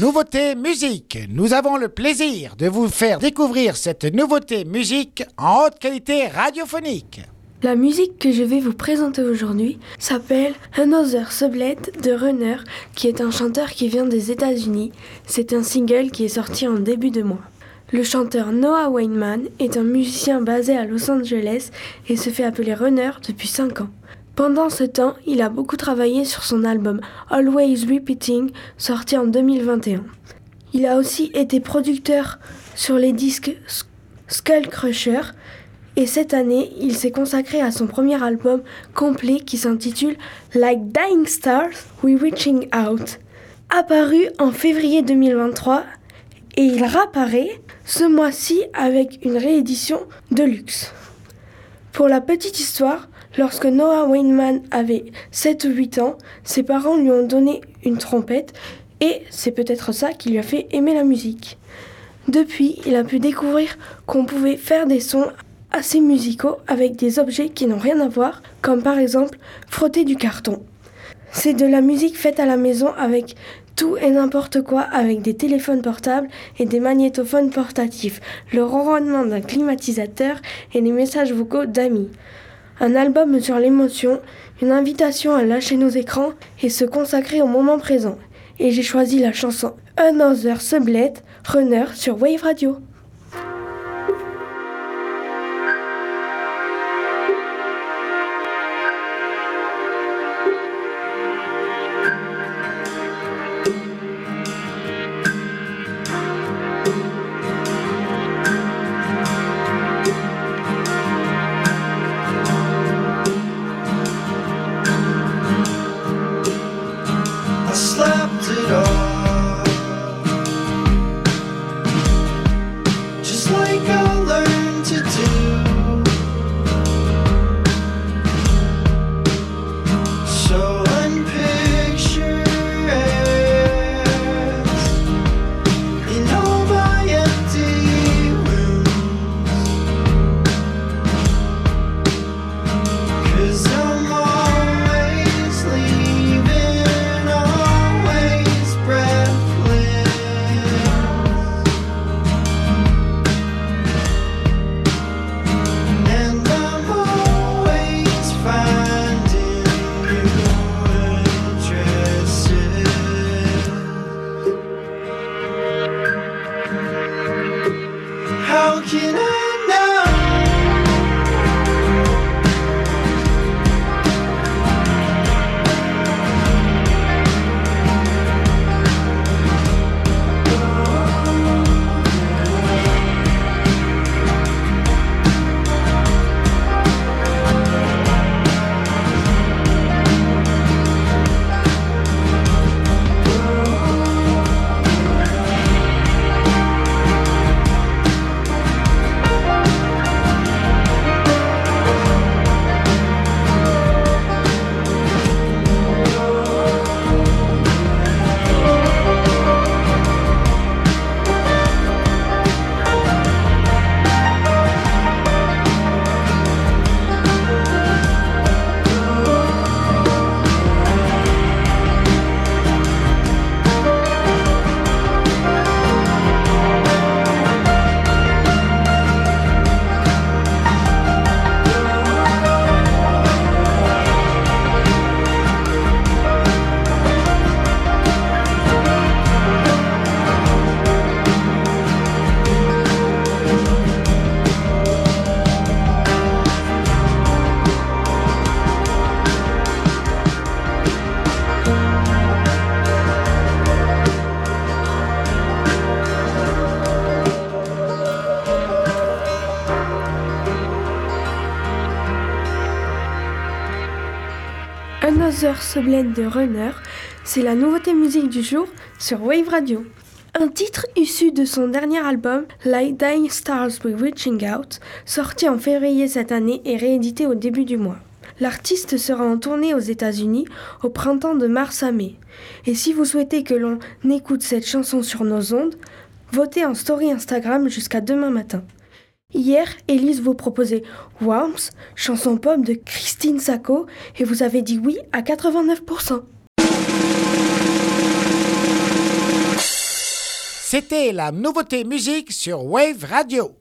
Nouveauté musique. Nous avons le plaisir de vous faire découvrir cette nouveauté musique en haute qualité radiophonique. La musique que je vais vous présenter aujourd'hui s'appelle Another Sublet de Runner, qui est un chanteur qui vient des États-Unis. C'est un single qui est sorti en début de mois. Le chanteur Noah Weinman est un musicien basé à Los Angeles et se fait appeler Runner depuis 5 ans. Pendant ce temps, il a beaucoup travaillé sur son album Always Repeating, sorti en 2021. Il a aussi été producteur sur les disques Skull Crusher, et cette année, il s'est consacré à son premier album complet qui s'intitule Like Dying Stars, We Reaching Out. Apparu en février 2023, et il réapparaît ce mois-ci avec une réédition de luxe. Pour la petite histoire, lorsque Noah Weinman avait 7 ou 8 ans, ses parents lui ont donné une trompette et c'est peut-être ça qui lui a fait aimer la musique. Depuis, il a pu découvrir qu'on pouvait faire des sons assez musicaux avec des objets qui n'ont rien à voir, comme par exemple frotter du carton. C'est de la musique faite à la maison avec tout et n'importe quoi, avec des téléphones portables et des magnétophones portatifs, le ronronnement d'un climatisateur et les messages vocaux d'amis. Un album sur l'émotion, une invitation à lâcher nos écrans et se consacrer au moment présent. Et j'ai choisi la chanson Another Sublet Runner sur Wave Radio. Sublet de Runner, c'est la nouveauté musique du jour sur Wave Radio. Un titre issu de son dernier album, Light Dying Stars We're Reaching Out, sorti en février cette année et réédité au début du mois. L'artiste sera en tournée aux États-Unis au printemps de mars à mai. Et si vous souhaitez que l'on écoute cette chanson sur nos ondes, votez en story Instagram jusqu'à demain matin. Hier, Elise vous proposait Worms, chanson pop de Christine Sacco, et vous avez dit oui à 89%. C'était la nouveauté musique sur Wave Radio.